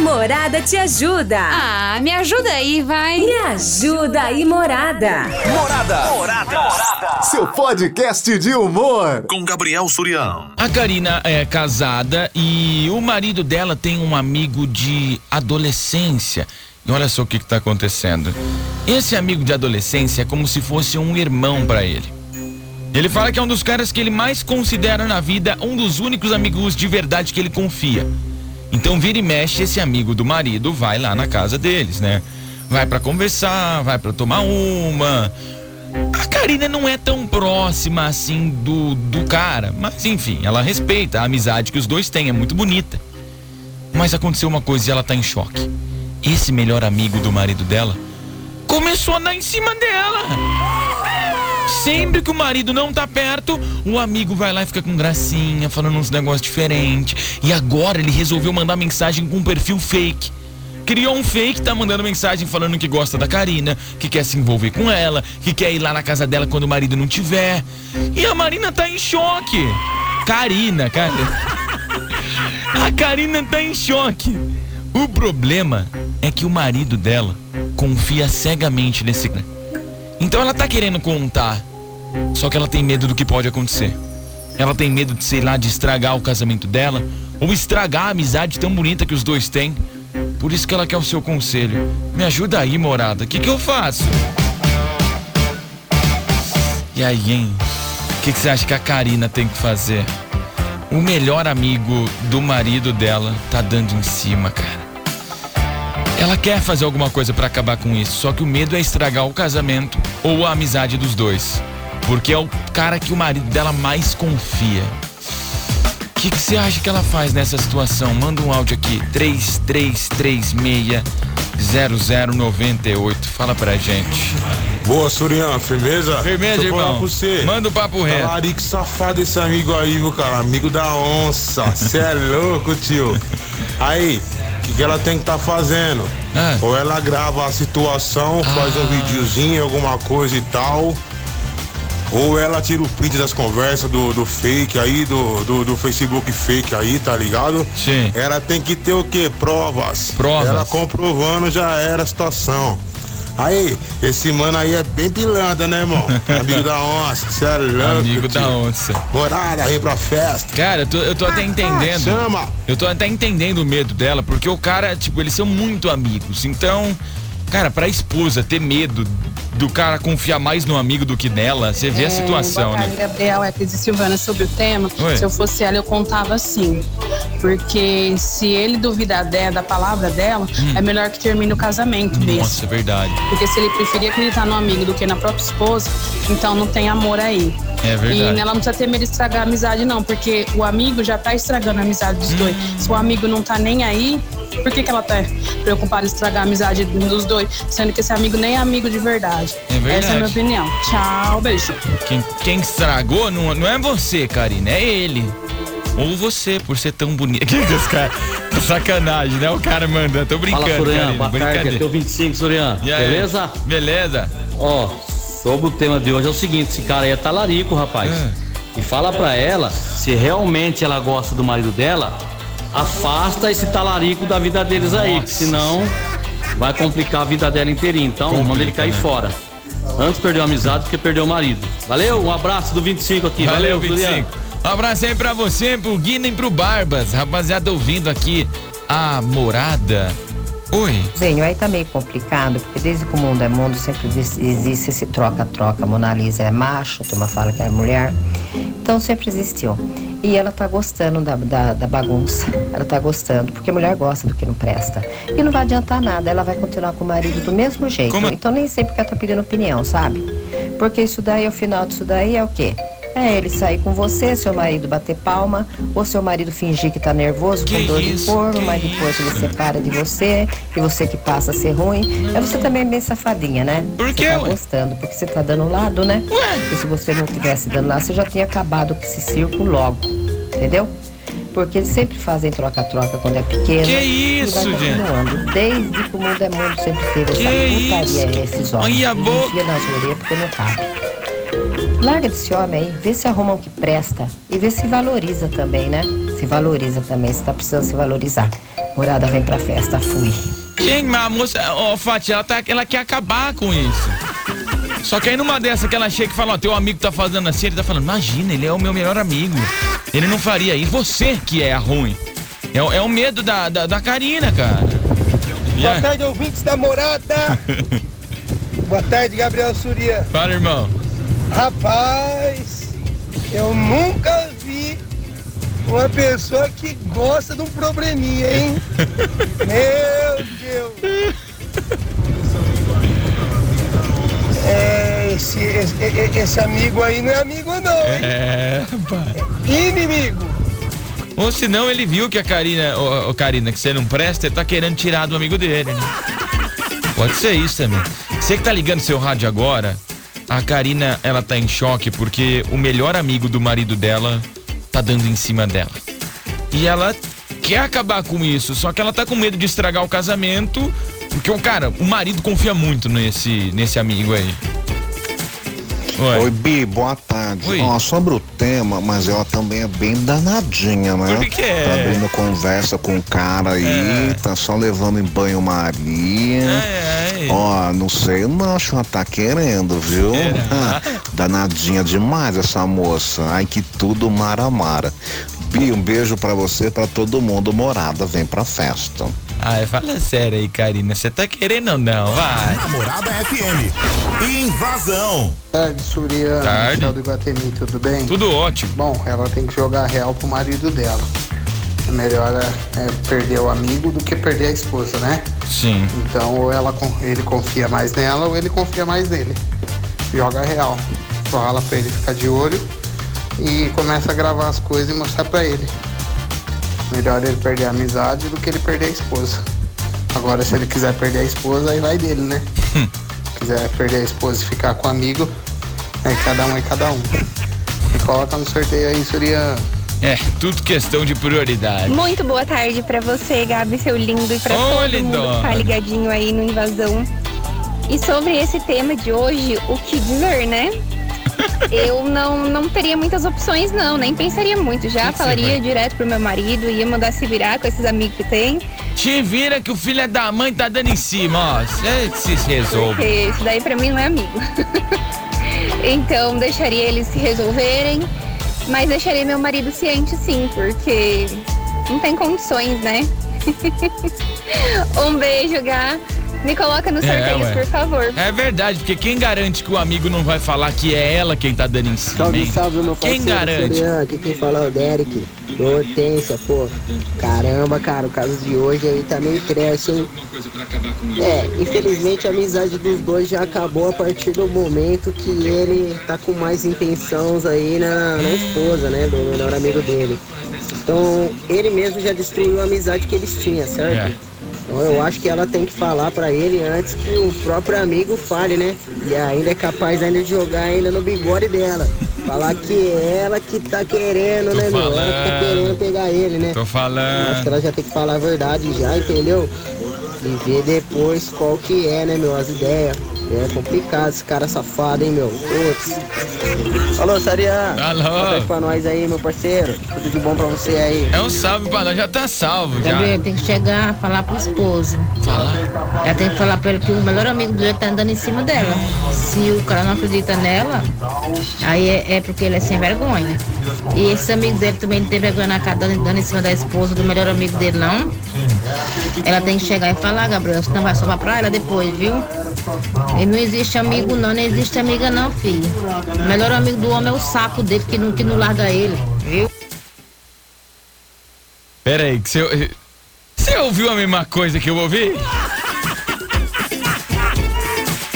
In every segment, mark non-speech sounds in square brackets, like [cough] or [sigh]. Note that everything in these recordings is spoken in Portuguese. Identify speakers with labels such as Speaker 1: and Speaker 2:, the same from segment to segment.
Speaker 1: Morada te ajuda.
Speaker 2: Ah, me ajuda aí, vai.
Speaker 1: Me ajuda aí, Morada.
Speaker 3: Morada. Morada. Seu podcast de humor.
Speaker 4: Com Gabriel Surião.
Speaker 5: A Karina é casada e o marido dela tem um amigo de adolescência. E olha só o que está acontecendo. Esse amigo de adolescência é como se fosse um irmão para ele. Ele fala que é um dos caras que ele mais considera na vida, um dos únicos amigos de verdade que ele confia. Então vira e mexe, esse amigo do marido vai lá na casa deles, né? Vai para conversar, vai para tomar uma. A Karina não é tão próxima assim do, do cara, mas enfim, ela respeita a amizade que os dois têm, é muito bonita. Mas aconteceu uma coisa e ela tá em choque. Esse melhor amigo do marido dela começou a dar em cima dela. Sempre que o marido não tá perto, o amigo vai lá e fica com gracinha, falando uns negócios diferentes. E agora ele resolveu mandar mensagem com um perfil fake. Criou um fake, tá mandando mensagem falando que gosta da Karina, que quer se envolver com ela, que quer ir lá na casa dela quando o marido não tiver. E a Marina tá em choque. Karina, cara. A Karina tá em choque. O problema é que o marido dela confia cegamente nesse. Então ela tá querendo contar, só que ela tem medo do que pode acontecer. Ela tem medo de, sei lá, de estragar o casamento dela, ou estragar a amizade tão bonita que os dois têm. Por isso que ela quer o seu conselho. Me ajuda aí, morada. O que, que eu faço? E aí, hein? O que, que você acha que a Karina tem que fazer? O melhor amigo do marido dela tá dando em cima, cara. Ela quer fazer alguma coisa para acabar com isso, só que o medo é estragar o casamento ou a amizade dos dois. Porque é o cara que o marido dela mais confia. O que você acha que ela faz nessa situação? Manda um áudio aqui, 3336 0098. Fala pra gente.
Speaker 6: Boa, Surian, firmeza?
Speaker 5: Firmeza,
Speaker 6: Deixa
Speaker 5: irmão.
Speaker 6: pra você.
Speaker 5: Manda o papo reto.
Speaker 6: Talarico safado esse amigo aí, viu, cara? Amigo da onça. Cê é [laughs] louco, tio. Aí, o que, ela tem que tá fazendo?
Speaker 5: Ah.
Speaker 6: Ou ela grava a situação, faz um
Speaker 5: Ah.
Speaker 6: videozinho, alguma coisa e tal. Ou ela tira o print das conversas do, do fake aí, do, do, do Facebook fake aí, tá ligado?
Speaker 5: Sim.
Speaker 6: Ela tem que ter o quê? Provas.
Speaker 5: Provas.
Speaker 6: Ela comprovando já era a situação. Aí, esse mano aí é bem pilantra, né, irmão? [laughs] Amigo da onça, cê é louco,
Speaker 5: Amigo
Speaker 6: tio.
Speaker 5: da onça.
Speaker 6: Morada, vem pra festa.
Speaker 5: Cara, eu tô, eu tô até entendendo.
Speaker 6: Chama.
Speaker 5: Eu tô até entendendo o medo dela, porque o cara, tipo, eles são muito amigos. Então, cara, pra esposa ter medo do cara confiar mais no amigo do que nela, você vê a situação,
Speaker 7: boa tarde,
Speaker 5: né?
Speaker 7: Gabriel, é Cris e Silvana sobre o tema.
Speaker 5: Oi.
Speaker 7: Se eu fosse ela, eu contava assim. Porque se ele duvidar dela, da palavra dela, é melhor que termine o casamento
Speaker 5: Hum. Nossa,
Speaker 7: mesmo.
Speaker 5: é verdade.
Speaker 7: Porque se ele preferir acreditar no amigo do que na própria esposa, então não tem amor aí.
Speaker 5: É verdade.
Speaker 7: E ela não precisa ter medo de estragar a amizade, não, porque o amigo já tá estragando a amizade dos dois.
Speaker 5: Hum.
Speaker 7: Se o amigo não tá nem aí, por que, que ela tá preocupada em estragar a amizade dos dois? Sendo que esse amigo nem é amigo de verdade.
Speaker 5: É verdade.
Speaker 7: Essa é a minha opinião. Tchau, beijo.
Speaker 5: Quem, quem estragou não, não é você, Karina, é ele. Ou você, por ser tão bonito. [laughs] Que que os caras. Sacanagem, né? O cara mandando. Tô brincando,
Speaker 8: Fala, Surian.
Speaker 5: Karina.
Speaker 8: Boa tarde, aqui é
Speaker 5: Brincadeira.
Speaker 8: o 25, Surian.
Speaker 5: Aí?
Speaker 8: Beleza?
Speaker 5: Beleza?
Speaker 8: Ó, sobre o tema de hoje é o seguinte, esse cara aí é talarico, rapaz.
Speaker 5: É.
Speaker 8: E fala pra ela, se realmente ela gosta do marido dela, afasta esse talarico da vida deles aí,
Speaker 5: Nossa.
Speaker 8: senão vai complicar a vida dela inteirinha. Então,
Speaker 5: Complica,
Speaker 8: manda ele cair
Speaker 5: né?
Speaker 8: fora. Antes perdeu a amizade do que perdeu o marido. Valeu, um abraço do 25 aqui.
Speaker 5: Valeu,
Speaker 8: Valeu,
Speaker 5: 25.
Speaker 8: Surian.
Speaker 5: Um abraço aí pra você, pro Guina e pro Barbas. Rapaziada, ouvindo aqui a morada. Oi.
Speaker 9: Zenho, aí tá meio complicado, porque desde que o mundo é mundo sempre existe- esse troca-troca. Mona Lisa é macho, a turma fala que é mulher. Então sempre existiu. E ela tá gostando da, da, da bagunça. Ela tá gostando, porque mulher gosta do que não presta. E não vai adiantar nada, ela vai continuar com o marido do mesmo jeito.
Speaker 5: Como-
Speaker 9: Então nem sempre que ela tá pedindo opinião, sabe? Porque isso daí, o final disso daí é o quê? É ele sair com você, seu marido bater palma, ou seu marido fingir que tá nervoso,
Speaker 5: Que
Speaker 9: com dor
Speaker 5: isso,
Speaker 9: de corno,
Speaker 5: que
Speaker 9: mas depois ele separa de você, e você que passa a ser ruim. É você também bem safadinha, né?
Speaker 5: Por
Speaker 9: Você
Speaker 5: quê,
Speaker 9: tá
Speaker 5: ué?
Speaker 9: gostando, porque você tá dando lado, né?
Speaker 5: Ué?
Speaker 9: E se você não tivesse dando lado, você já tinha acabado com esse circo logo, entendeu? Porque eles sempre fazem troca-troca quando é pequeno.
Speaker 5: Que
Speaker 9: e
Speaker 5: isso,
Speaker 9: vai
Speaker 5: gente?
Speaker 9: Desde que o mundo é mundo, sempre teve
Speaker 5: Que
Speaker 9: essa putaria, esses homens.
Speaker 5: Olha a boca.
Speaker 9: enfia nas orelhas porque não cabe. Larga desse homem aí, vê se arruma um que presta e vê se valoriza também, né? Se valoriza também, você tá precisando se valorizar. Morada vem pra festa, fui.
Speaker 5: Quem, a moça, ó, Fati, ela, tá, ela quer acabar com isso. Só que aí numa dessa que ela chega e fala, ó, teu amigo tá fazendo assim, ele tá falando, imagina, ele é o meu melhor amigo. Ele não faria isso. Você que é a ruim. É, o- é o medo da, da, da Karina, cara. E
Speaker 4: Boa tarde, ouvintes da morada. [laughs] Boa tarde, Gabriel Surya.
Speaker 5: Fala, irmão.
Speaker 4: Rapaz, eu nunca vi uma pessoa que gosta de um probleminha, hein? [laughs] Meu Deus. É, esse, esse, esse amigo aí não é amigo não, hein?
Speaker 5: É, rapaz.
Speaker 4: Inimigo.
Speaker 5: Ou senão ele viu que a Karina, ô, ô, Karina, que você não presta, ele tá querendo tirar do amigo dele, né? Pode ser isso também. Você que tá ligando seu rádio agora, a Karina, ela tá em choque porque o melhor amigo do marido dela tá dando em cima dela. E ela quer acabar com isso, só que ela tá com medo de estragar o casamento, porque o cara, o marido confia muito nesse, nesse amigo aí. Oi.
Speaker 10: Oi, Bi, boa tarde.
Speaker 5: Oi.
Speaker 10: Ó, sobre o tema, mas ela também é bem danadinha, né?
Speaker 5: Por que?
Speaker 10: Tá abrindo conversa com o cara aí,
Speaker 5: É.
Speaker 10: tá só levando em banho-maria.
Speaker 5: É, é.
Speaker 10: Ó, não sei não, acho que ela tá querendo, viu? [laughs] Danadinha demais essa moça. Ai, que tudo mara-mara. Bi, um beijo pra você pra todo mundo. Morada, vem pra festa.
Speaker 5: Ai, fala sério aí, Karina. Você tá querendo ou não? Vai.
Speaker 3: Namorada FM. Invasão.
Speaker 4: Tarde, Surya.
Speaker 5: Tarde.
Speaker 4: Michel do Iguatemi, tudo bem?
Speaker 5: Tudo ótimo.
Speaker 4: Bom, ela tem que jogar real pro marido dela. É melhor é, é, perder o amigo do que perder a esposa, né?
Speaker 5: Sim.
Speaker 4: Então, ou ela, ele confia mais nela ou ele confia mais nele. Joga real. Fala pra ele ficar de olho e começa a gravar as coisas e mostrar pra ele. Melhor ele perder a amizade do que ele perder a esposa. Agora, se ele quiser perder a esposa, aí vai dele, né? quiser perder a esposa e ficar com o amigo, aí cada um é cada um. E coloca no sorteio aí, Surya.
Speaker 5: É, tudo questão de prioridade.
Speaker 11: Muito boa tarde pra você, Gabi, seu lindo, e pra todo
Speaker 5: lindona.
Speaker 11: mundo que tá ligadinho aí no Invasão. E sobre esse tema de hoje, o que dizer, né? Eu não, não teria muitas opções, não, nem pensaria muito. Já falaria direto pro meu marido, ia mandar se virar com esses amigos que tem.
Speaker 5: Te vira que o filho da mãe tá dando em cima, ó. Você se resolve.
Speaker 11: Porque isso daí pra mim não é amigo. [laughs] então deixaria eles se resolverem, mas deixaria meu marido ciente sim, porque não tem condições, né? [laughs] um beijo, Gá. Me coloca no
Speaker 5: É,
Speaker 11: sorteio,
Speaker 5: ué.
Speaker 11: por favor.
Speaker 5: É verdade, porque quem garante que o amigo não vai falar que é ela quem tá dando em cima,
Speaker 4: Salve, salve, meu
Speaker 5: Quem garante?
Speaker 4: Soriano. Aqui quem fala é o Derek, Hortência, pô. Caramba, cara, o caso de hoje aí tá meio trash, hein? É, infelizmente a amizade dos dois já acabou a partir do momento que ele tá com mais intenções aí na, na esposa, né? Do melhor amigo dele. Então, ele mesmo já destruiu a amizade que eles tinham, certo?
Speaker 5: É.
Speaker 4: Então eu acho que ela tem que falar pra ele antes que o próprio amigo fale, né? E ainda é capaz ainda de jogar ainda no bigode dela. Falar que é ela que tá querendo,
Speaker 5: Tô
Speaker 4: né, meu? Ela que tá
Speaker 5: falando.
Speaker 4: querendo pegar ele, né?
Speaker 5: Tô
Speaker 4: Eu acho que
Speaker 5: falando.
Speaker 4: ela já tem que falar a verdade já, entendeu? E ver depois qual que é, né, meu? As ideias. É complicado esse cara safado, hein, meu? Putz. Alô, Sarian.
Speaker 5: Alô.
Speaker 4: Tarde pra nós aí, meu parceiro. Tudo de bom pra você aí.
Speaker 5: É um salve pra nós, já tá salvo já.
Speaker 9: Gabriel, tem que chegar, falar pro esposo.
Speaker 5: Fala.
Speaker 9: Ela tem que falar pra ele que o melhor amigo dele tá andando em cima dela. Se o cara não acredita nela, aí é, é porque ele é sem vergonha. E esse amigo dele também não tem vergonha na cara dando, dando em cima da esposa do melhor amigo dele, não. Ela tem que chegar e falar, Gabriel, senão vai sobrar pra ela depois, viu? E não existe amigo não, não existe amiga não, filho. O melhor amigo do homem é o saco dele que não, que não larga ele, viu?
Speaker 5: Pera aí, que você. Você ouviu a mesma coisa que eu ouvi?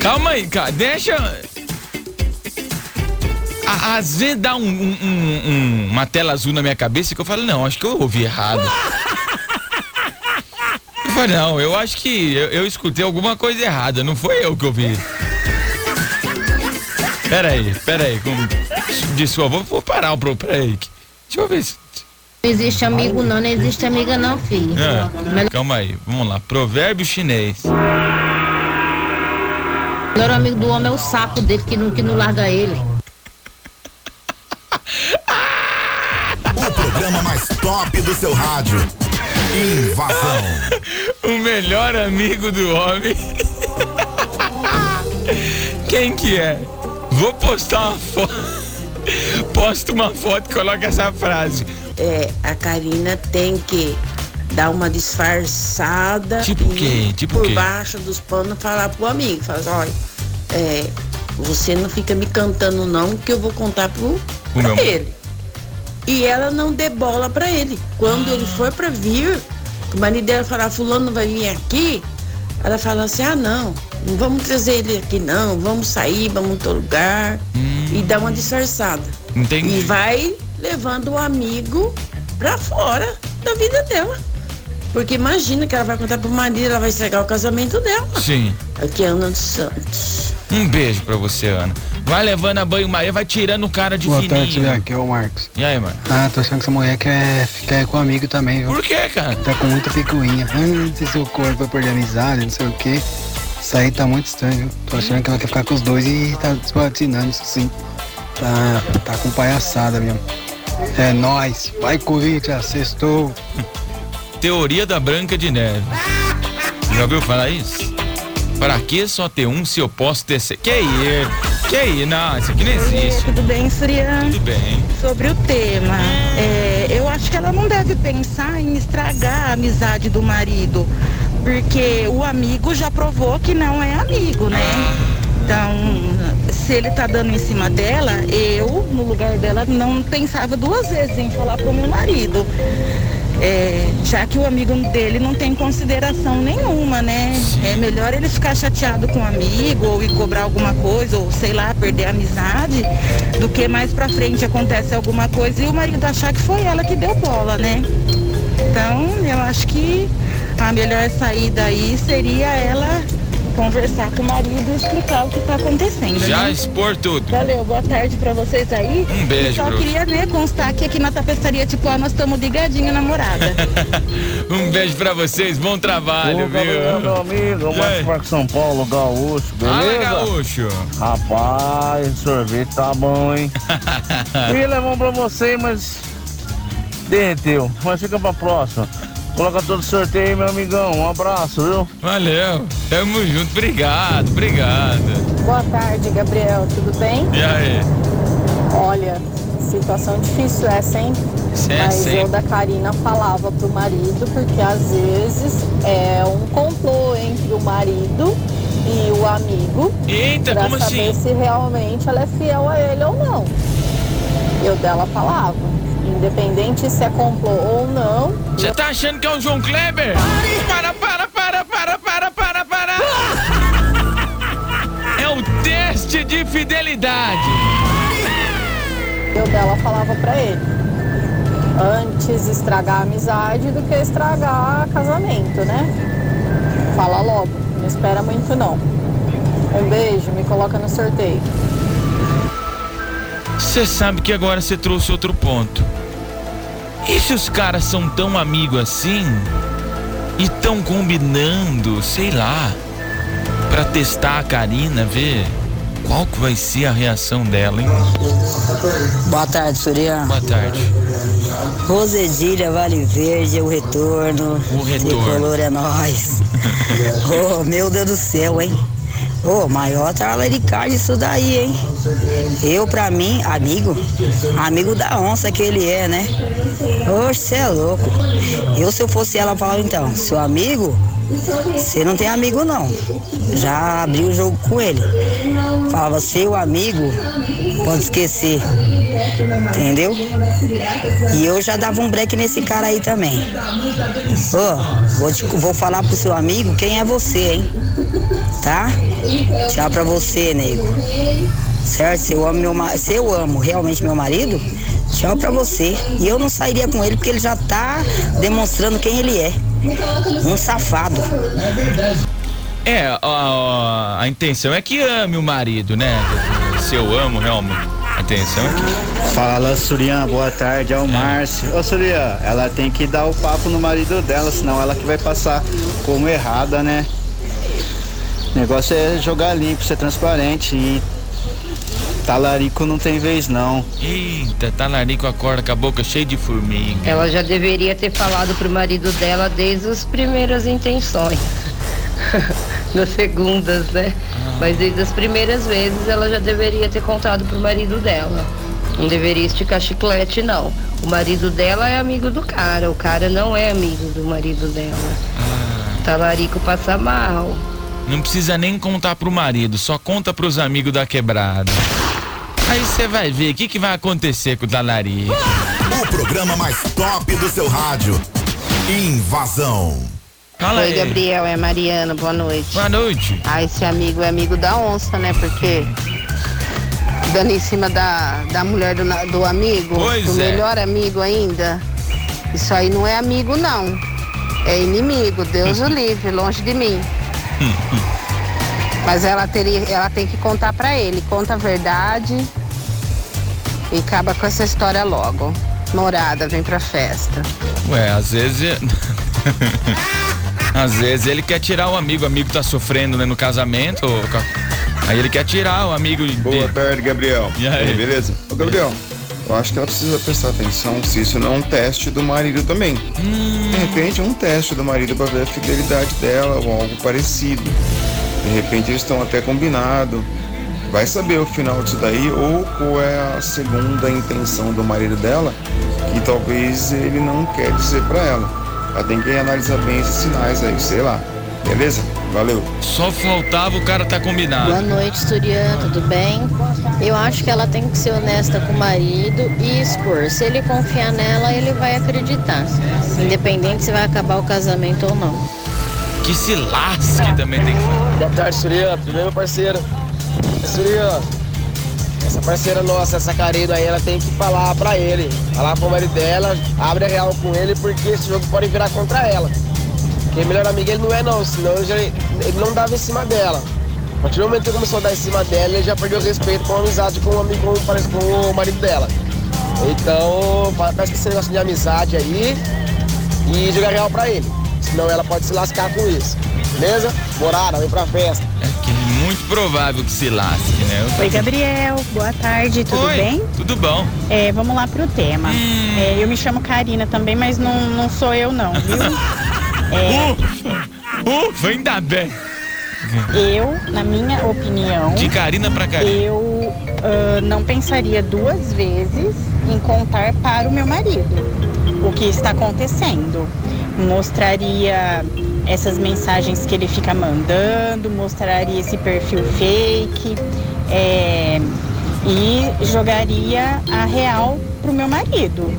Speaker 5: Calma aí, cara, deixa. Às vezes dá um- um- um- uma tela azul na minha cabeça que eu falo, não, acho que eu ouvi errado. Não, eu acho que eu, eu escutei alguma coisa errada, não foi eu que ouvi. Pera aí, pera aí, com, desculpa, vou, vou parar o pro. Pera aí. Deixa eu ver se.
Speaker 9: Não existe amigo não, não existe amiga não, filho.
Speaker 5: Ah,
Speaker 9: melhor,
Speaker 5: calma aí, vamos lá. Provérbio chinês.
Speaker 9: o melhor amigo do homem é o saco dele que não, que não larga ele. [laughs]
Speaker 3: O programa mais top do seu rádio. Invasão. [laughs]
Speaker 5: o melhor amigo do homem. [laughs] Quem que é? Vou postar uma foto. [laughs] Posta uma foto e coloca essa frase.
Speaker 12: É, a Karina tem que dar uma disfarçada.
Speaker 5: Tipo quê? Tipo
Speaker 12: por
Speaker 5: quê?
Speaker 12: baixo dos panos falar pro amigo. Fala assim, olha, é, você não fica me cantando não, que eu vou contar pro,
Speaker 5: O
Speaker 12: pra
Speaker 5: meu-
Speaker 12: ele. E ela não dê bola pra ele. Quando ele for pra vir, o marido dela falar, fulano vai vir aqui, ela fala assim, ah não, não vamos trazer ele aqui não, vamos sair, vamos em outro lugar. E dá uma disfarçada.
Speaker 5: Entendi.
Speaker 12: E vai levando o amigo pra fora da vida dela. Porque imagina que ela vai contar pro marido, ela vai estragar o casamento dela.
Speaker 5: Sim.
Speaker 12: Aqui é Ana dos Santos.
Speaker 5: Um beijo pra você, Ana. Vai levando a banho-maria, vai tirando o cara de
Speaker 13: Boa
Speaker 5: fininho.
Speaker 13: tarde, Juliano. Aqui é o Marcos.
Speaker 5: E aí, mano?
Speaker 13: Ah, tô achando que essa mulher quer ficar com amigo também, viu?
Speaker 5: Por que, cara?
Speaker 13: Tá com muita picuinha. Ah, se seu corpo vai perder amizade, não sei o quê. Isso aí tá muito estranho, viu? Tô achando que ela quer ficar com os dois e tá desplatinando isso sim. Tá, tá com palhaçada mesmo. É nóis. Vai, Corinthians, sextou.
Speaker 5: Teoria da Branca de Neve. Já ouviu falar isso? Pra que só ter um se eu posso ter... Se... Que isso? Que isso? Não, isso aqui não existe.
Speaker 14: Tudo bem, Surya?
Speaker 5: Tudo bem.
Speaker 14: Sobre o tema, é, eu acho que ela não deve pensar em estragar a amizade do marido, porque o amigo já provou que não é amigo, né? Então, se ele tá dando em cima dela, eu, no lugar dela, não pensava duas vezes em falar pro meu marido. É, já que o amigo dele não tem consideração nenhuma, né? É melhor ele ficar chateado com o amigo ou ir cobrar alguma coisa, ou sei lá, perder a amizade, do que mais pra frente acontece alguma coisa e o marido achar que foi ela que deu bola, né? Então, eu acho que a melhor saída aí seria ela conversar com o marido e explicar o que tá acontecendo.
Speaker 5: Já
Speaker 14: né?
Speaker 5: expor tudo.
Speaker 14: Valeu, boa tarde pra vocês aí.
Speaker 5: Um beijo
Speaker 14: E só queria, né, constar que aqui na tapeçaria tipo A nós estamos ligadinho na morada. [laughs]
Speaker 5: um beijo pra vocês, bom trabalho,
Speaker 15: Ô,
Speaker 5: viu?
Speaker 15: meu amigo? Marcos Parque São Paulo, Gaúcho, beleza?
Speaker 5: gaúcho.
Speaker 15: Rapaz, sorvete tá bom, hein? [laughs] Ia levar pra você, mas derreteu. Mas fica pra próxima. Coloca todo o sorteio aí, meu amigão. Um abraço, viu?
Speaker 5: Valeu. Tamo junto. Obrigado, obrigado.
Speaker 16: Boa tarde, Gabriel. Tudo bem?
Speaker 5: E aí?
Speaker 16: Olha, situação difícil essa, hein?
Speaker 5: É,
Speaker 16: Mas
Speaker 5: sempre.
Speaker 16: eu da Karina falava pro marido, porque às vezes é um complô entre o marido e o amigo
Speaker 5: Eita,
Speaker 16: pra
Speaker 5: como
Speaker 16: saber
Speaker 5: assim?
Speaker 16: se realmente ela é fiel a ele ou não. Eu dela falava, independente se é complô ou não,
Speaker 5: Você tá achando que é o João Kleber? Para, para, para, para, para, para, para. [laughs] É o teste de fidelidade.
Speaker 16: eu dela falava pra ele. Antes estragar a amizade do que estragar casamento, né? Fala logo, não espera muito não. Um beijo, me coloca no sorteio.
Speaker 5: Você sabe que agora você trouxe outro ponto. E se os caras são tão amigos assim e tão combinando, sei lá, pra testar a Karina, ver qual que vai ser a reação dela, hein?
Speaker 17: Boa tarde, Surian.
Speaker 5: Boa tarde.
Speaker 17: Rosedilha, Vale Verde, o retorno.
Speaker 5: O retorno.
Speaker 17: Tricolor é nós. [laughs] oh, meu Deus do céu, hein? Ô, oh, maior talaricagem isso daí, hein? Eu, pra mim, amigo, amigo da onça que ele é, né? Oxe, você é louco. Eu, se eu fosse ela, falava então, seu amigo, você não tem amigo não. Já abri o jogo com ele. Falava, seu amigo, pode esquecer. Entendeu? E eu já dava um break nesse cara aí também. Ô, vou, vou falar pro seu amigo quem é você, hein? Tá? Tchau pra você, nego. Certo? Se eu amo, meu, se eu amo realmente meu marido, tchau pra você. E eu não sairia com ele porque ele já tá demonstrando quem ele é. Um safado.
Speaker 5: É, a, a- a intenção é que ame o marido, né? Se eu amo realmente. A intenção é que.
Speaker 18: Fala, Surian, boa tarde, é o Márcio. Ô, Surian, ela tem que dar o papo no marido dela, senão ela que vai passar como errada, né? O negócio é jogar limpo, ser transparente e talarico não tem vez não.
Speaker 5: Eita, talarico acorda com a boca cheia de formiga.
Speaker 9: Ela já deveria ter falado pro marido dela desde as primeiras intenções. [laughs] Nas segundas, né? Mas desde as primeiras vezes ela já deveria ter contado pro marido dela. Não deveria esticar chiclete, não. O marido dela é amigo do cara, o cara não é amigo do marido dela. Talarico passa mal.
Speaker 5: Não precisa nem contar pro marido, só conta pros amigos da quebrada. Aí você vai ver o que, que vai acontecer com o talarico.
Speaker 3: O programa mais top do seu rádio. Invasão.
Speaker 5: Fala
Speaker 16: Oi,
Speaker 5: aí.
Speaker 16: Gabriel, é Mariana, boa noite.
Speaker 5: Boa noite.
Speaker 16: Ah, esse amigo é amigo da onça, né? Porque dando em cima da, da mulher do, do amigo,
Speaker 5: Pois
Speaker 16: do
Speaker 5: é.
Speaker 16: melhor amigo ainda. Isso aí não é amigo, não. É inimigo, Deus o [laughs] livre, longe de mim. [laughs] Mas ela, teria, ela tem que contar pra ele, conta a verdade e acaba com essa história logo. Morada, vem pra festa.
Speaker 5: Ué, às vezes. [laughs] às vezes ele quer tirar o amigo, o amigo tá sofrendo né, no casamento. ou Aí ele quer tirar o amigo de.
Speaker 19: Boa tarde, Gabriel.
Speaker 5: E aí?
Speaker 19: beleza? Ô, Gabriel, eu acho que ela precisa prestar atenção se isso não é um teste do marido também. De repente é um teste do marido para ver a fidelidade dela ou algo parecido. De repente eles estão até combinado. Vai saber o final disso daí ou qual é a segunda intenção do marido dela que talvez ele não quer dizer para ela. Ela tem que analisar bem esses sinais aí, sei lá. Beleza? Valeu.
Speaker 5: Só faltava o cara tá combinado.
Speaker 20: Boa noite, Turian, tudo bem? Eu acho que ela tem que ser honesta com o marido e expor. Se ele confiar nela, ele vai acreditar. Independente se vai acabar o casamento ou não.
Speaker 5: Que se lasque também tem que.
Speaker 21: Boa tarde, Surya. Tudo bem, meu parceiro? Surya, essa parceira nossa, essa querida aí, ela tem que falar pra ele. Falar pro marido dela, abre a real com ele, porque esse jogo pode virar contra ela. Porque melhor amigo ele não é não, senão ele, já- ele não dava em cima dela. A partir do momento que ele começou a dar em cima dela, ele já perdeu respeito com a amizade com o amigo, com, com o marido dela. Então, pa- parece que esse negócio de amizade aí e jogar real pra ele. Senão ela pode se lascar com isso. Beleza? Morada, vem pra festa.
Speaker 5: Que é muito provável que se lasque, né? Eu
Speaker 22: Oi, Gabriel. Boa tarde, tudo
Speaker 5: Oi,
Speaker 22: bem?
Speaker 5: Tudo bom.
Speaker 22: É, vamos lá pro tema. É, eu me chamo Karina também, mas não, não sou eu não, viu? [laughs] É,
Speaker 5: Ufa, ainda bem.
Speaker 22: eu, na minha opinião,
Speaker 5: De Karina pra Karina.
Speaker 22: eu ah, não pensaria duas vezes em contar para o meu marido o que está acontecendo. Mostraria essas mensagens que ele fica mandando, mostraria esse perfil fake é, e jogaria a real pro meu marido.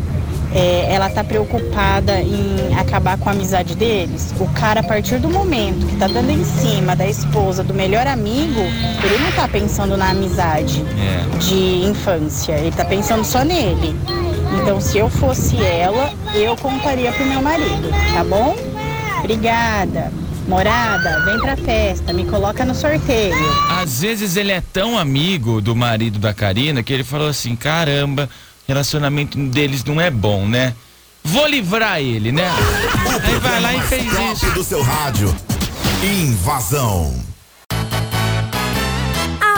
Speaker 22: É, ela tá preocupada em acabar com a amizade deles. O cara, a partir do momento que tá dando em cima da esposa do melhor amigo, ele não tá pensando na amizade
Speaker 5: É.
Speaker 22: de infância, ele tá pensando só nele. Então, se eu fosse ela, eu contaria pro meu marido, tá bom? Obrigada. Morada, vem pra festa, me coloca no sorteio.
Speaker 5: Às vezes ele é tão amigo do marido da Karina que ele falou assim: caramba, relacionamento deles não é bom, né? Vou livrar ele, né? [laughs] Aí vai lá e fez isso.
Speaker 3: do seu rádio. Invasão.